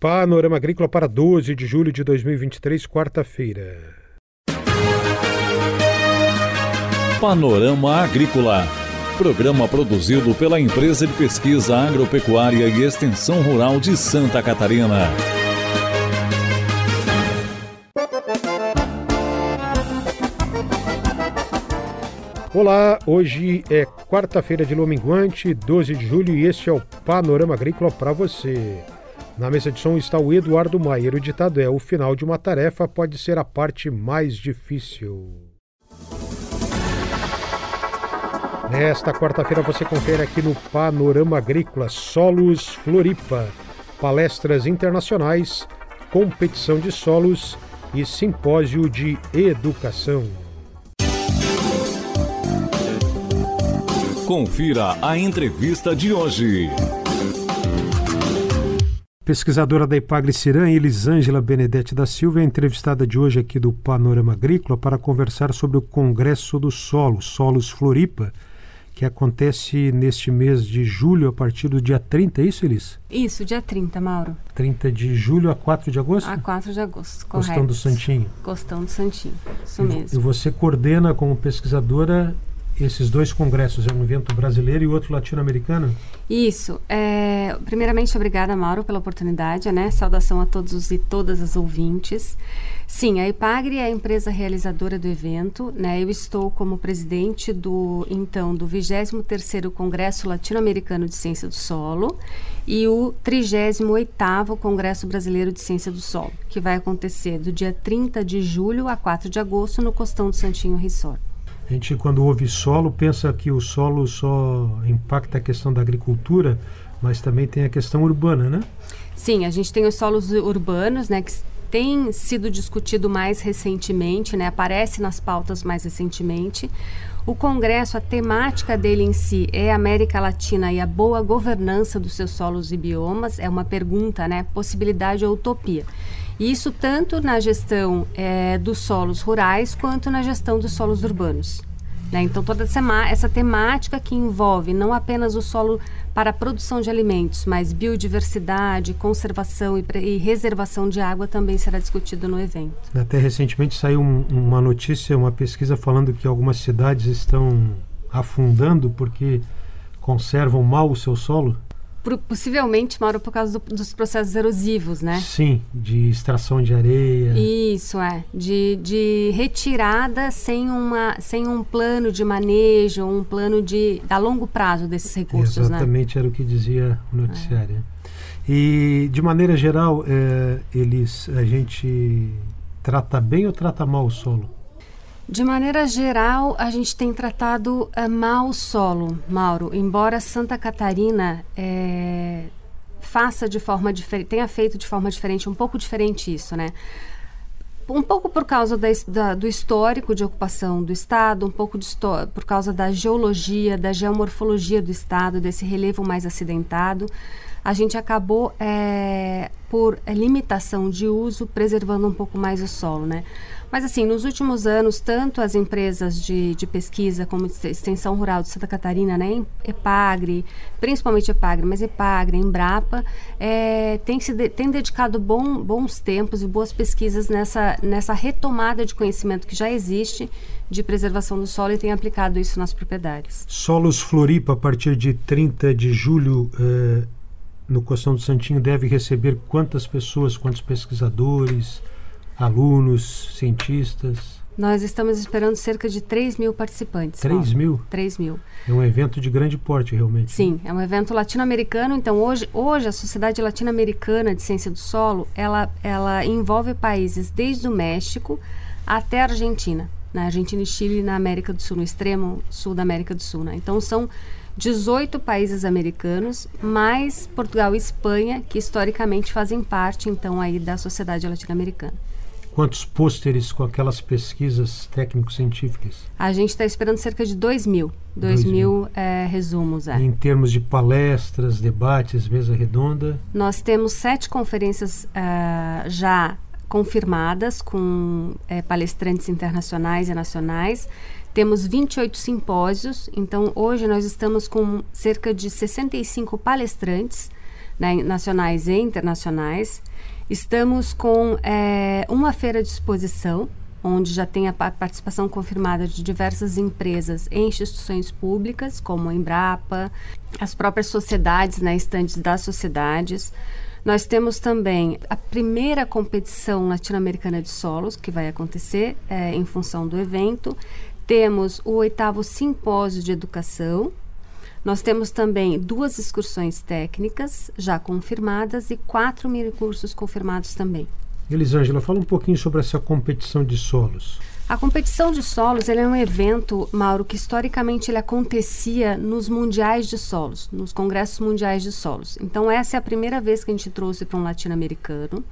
Panorama Agrícola para 12 de julho de 2023, quarta-feira. Panorama Agrícola. Programa produzido pela Empresa de Pesquisa Agropecuária e Extensão Rural de Santa Catarina. Olá, hoje é quarta-feira de lua minguante, 12 de julho, e este é o Panorama Agrícola para você. Na mesa de som está o Eduardo Maier. O ditado é: o final de uma tarefa pode ser a parte mais difícil. Nesta quarta-feira você confere aqui no Panorama Agrícola Solos Floripa, palestras internacionais, competição de solos e simpósio de educação. Confira a entrevista de hoje. Pesquisadora da Ipagre Ciran, Elisângela Benedetti da Silva, é entrevistada de hoje aqui do Panorama Agrícola para conversar sobre o Congresso do Solo, Solos Floripa, que acontece neste mês de julho, a partir do dia 30, é isso, Elis? Isso, dia 30, Mauro. 30 de julho a 4 de agosto? A 4 de agosto, correto. Costão do Santinho. Costão do Santinho, isso e, mesmo. E você coordena como pesquisadora esses dois congressos, é um evento brasileiro e outro latino-americano? Isso. É, primeiramente, obrigada, Mauro, pela oportunidade, né? Saudação a todos os e todas as ouvintes. Sim, a IPAGRE é a empresa realizadora do evento, né? Eu estou como presidente do, então, do 23º Congresso Latino-Americano de Ciência do Solo e o 38º Congresso Brasileiro de Ciência do Solo, que vai acontecer do dia 30 de julho a 4 de agosto no Costão do Santinho Resort. A gente, quando ouve solo, pensa que o solo só impacta a questão da agricultura, mas também tem a questão urbana, né? Sim, a gente tem os solos urbanos, né, que tem sido discutido mais recentemente, né, aparece nas pautas mais recentemente. O Congresso, a temática dele em si é a América Latina e a boa governança dos seus solos e biomas. É uma pergunta, né? Possibilidade ou utopia. Isso tanto na gestão é, dos solos rurais quanto na gestão dos solos urbanos. Né? Então, toda essa, temática que envolve não apenas o solo para a produção de alimentos, mas biodiversidade, conservação e, e reservação de água também será discutido no evento. Até recentemente saiu um, uma notícia, uma pesquisa falando que algumas cidades estão afundando porque conservam mal o seu solo possivelmente, Mauro, por causa do, dos processos erosivos, né? Sim, de extração de areia. Isso, é. De, de retirada sem, uma, sem um plano de manejo, um plano de a longo prazo desses recursos, né? Exatamente, né? era o que dizia o noticiário. É. E, de maneira geral, é, eles, a gente trata bem ou trata mal o solo? De maneira geral, a gente tem tratado uh, mal o solo, Mauro. Embora Santa Catarina é, faça de forma diferente, tenha feito de forma diferente, um pouco diferente isso, né? Um pouco por causa da, da, do histórico de ocupação do Estado, um pouco de, por causa da geologia, da geomorfologia do Estado, desse relevo mais acidentado, a gente acabou, é, por limitação de uso, preservando um pouco mais o solo, né? Mas, assim, nos últimos anos, tanto as empresas de, de pesquisa como extensão rural de Santa Catarina, né, EPAGRE, principalmente EPAGRE, mas EPAGRE, Embrapa, é, tem, se de, tem dedicado bom, bons tempos e boas pesquisas nessa, nessa retomada de conhecimento que já existe de preservação do solo e tem aplicado isso nas propriedades. Solos Floripa, a partir de 30 de julho, eh, no Costão do Santinho, deve receber quantas pessoas, quantos pesquisadores? alunos, cientistas? Nós estamos esperando cerca de 3 mil participantes. 3 mil? 3 mil. É um evento de grande porte, realmente. Sim, é um evento latino-americano. Então, hoje, hoje a Sociedade Latino-Americana de Ciência do Solo, ela, ela envolve países desde o México até a Argentina. Na né? Argentina e Chile, na América do Sul, no extremo sul da América do Sul. Né? Então, são 18 países americanos, mais Portugal e Espanha, que historicamente fazem parte, então, aí da Sociedade Latino-Americana quantos pôsteres com aquelas pesquisas técnico-científicas? A gente está esperando cerca de 2 mil. 2 mil, mil é, resumos. É. Em termos de palestras, debates, mesa redonda? Nós temos sete conferências uh, já confirmadas com é, palestrantes internacionais e nacionais. Temos 28 simpósios, então hoje nós estamos com cerca de 65 palestrantes né, nacionais e internacionais. Estamos com é, uma feira de exposição, onde já tem a participação confirmada de diversas empresas e instituições públicas, como a Embrapa, as próprias sociedades, né, estantes das sociedades. Nós temos também a primeira competição latino-americana de solos, que vai acontecer é, em função do evento. Temos o oitavo simpósio de educação, nós temos também duas excursões técnicas já confirmadas e quatro mini cursos confirmados também. Elisângela, fala um pouquinho sobre essa competição de solos. A competição de solos é um evento, Mauro, que historicamente ele acontecia nos mundiais de solos, nos congressos mundiais de solos. Então essa é a primeira vez que a gente trouxe para um latino-americano.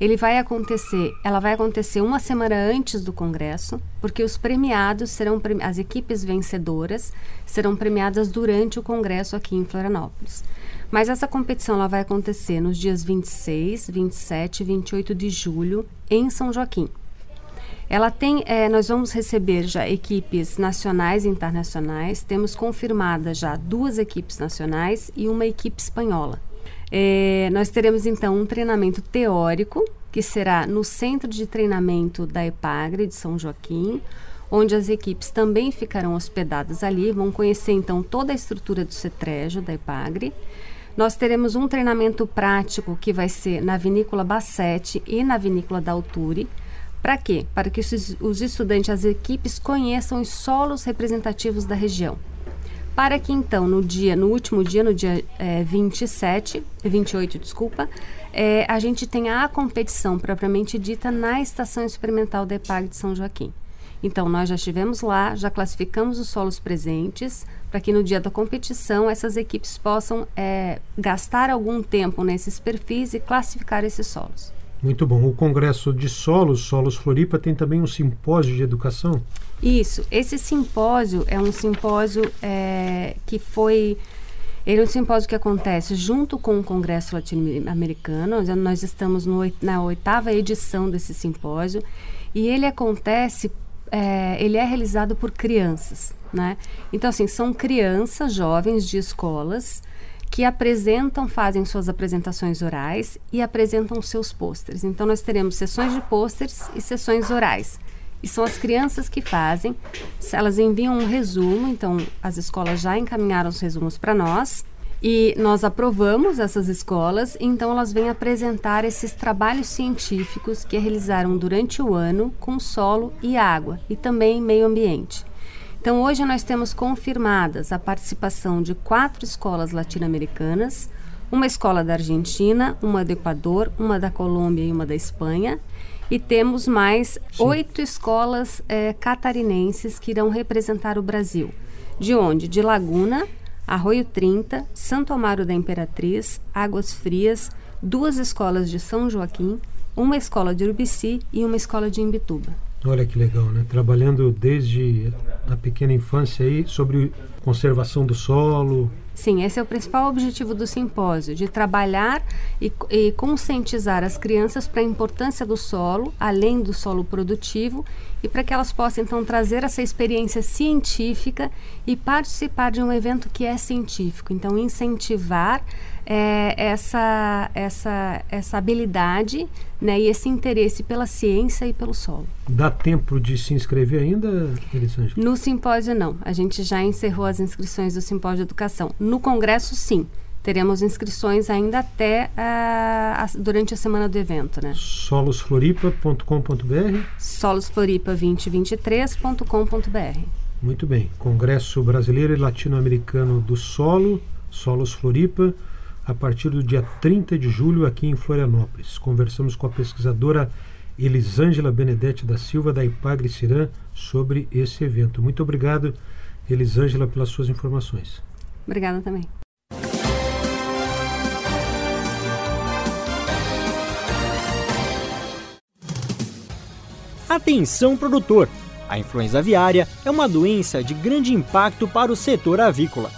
Ele vai acontecer, ela vai acontecer uma semana antes do congresso, porque os premiados serão as equipes vencedoras serão premiadas durante o congresso aqui em Florianópolis. Mas essa competição ela vai acontecer nos dias 26, 27 e 28 de julho em São Joaquim. Ela tem, é, nós vamos receber já equipes nacionais e internacionais. Temos confirmadas já duas equipes nacionais e uma equipe espanhola. É, nós teremos então um treinamento teórico, que será no Centro de Treinamento da EPAGRE de São Joaquim, onde as equipes também ficarão hospedadas ali, vão conhecer então toda a estrutura do CETREJO da EPAGRE. Nós teremos um treinamento prático que vai ser na Vinícola Bassete e na Vinícola da Alturi. Para quê? Para que os estudantes, as equipes conheçam os solos representativos da região para que então no dia, no último dia, no dia é, 27, 28, desculpa, é, a gente tenha a competição propriamente dita na estação experimental da EPAG de São Joaquim. Então, nós já estivemos lá, já classificamos os solos presentes, para que no dia da competição essas equipes possam é, gastar algum tempo nesses perfis e classificar esses solos. Muito bom. O Congresso de Solos, Solos Floripa, tem também um simpósio de educação? Isso. Esse simpósio é um simpósio é, que foi. Ele é um simpósio que acontece junto com o Congresso Latino-Americano. Nós estamos no, na oitava edição desse simpósio e ele acontece, é, ele é realizado por crianças, né? Então, assim, são crianças, jovens de escolas que apresentam, fazem suas apresentações orais e apresentam seus pôsteres. Então, nós teremos sessões de pôsteres e sessões orais. E são as crianças que fazem, elas enviam um resumo, então as escolas já encaminharam os resumos para nós. E nós aprovamos essas escolas, então elas vêm apresentar esses trabalhos científicos que realizaram durante o ano com solo e água e também meio ambiente. Então, hoje nós temos confirmadas a participação de quatro escolas latino-americanas, uma escola da Argentina, uma do Equador, uma da Colômbia e uma da Espanha. E temos mais Sim. oito escolas é, catarinenses que irão representar o Brasil. De onde? De Laguna, Arroio 30, Santo Amaro da Imperatriz, Águas Frias, duas escolas de São Joaquim, uma escola de Urubici e uma escola de Imbituba. Olha que legal, né? Trabalhando desde a pequena infância aí sobre conservação do solo. Sim, esse é o principal objetivo do simpósio, de trabalhar e, e conscientizar as crianças para a importância do solo, além do solo produtivo, e para que elas possam então trazer essa experiência científica e participar de um evento que é científico. Então, incentivar é, essa, essa, essa habilidade né, e esse interesse pela ciência e pelo solo. Dá tempo de se inscrever ainda, Elisângela? No simpósio, não. A gente já encerrou as inscrições do simpósio de educação. No congresso, sim. Teremos inscrições ainda até uh, a, durante a semana do evento, né? solosfloripa.com.br solosfloripa2023.com.br Muito bem. Congresso Brasileiro e Latino-Americano do Solo, Solos Floripa a partir do dia 30 de julho aqui em Florianópolis. Conversamos com a pesquisadora Elisângela Benedetti da Silva, da Ipagre Cirã, sobre esse evento. Muito obrigado, Elisângela, pelas suas informações. Obrigada também. Atenção, produtor! A influenza aviária é uma doença de grande impacto para o setor avícola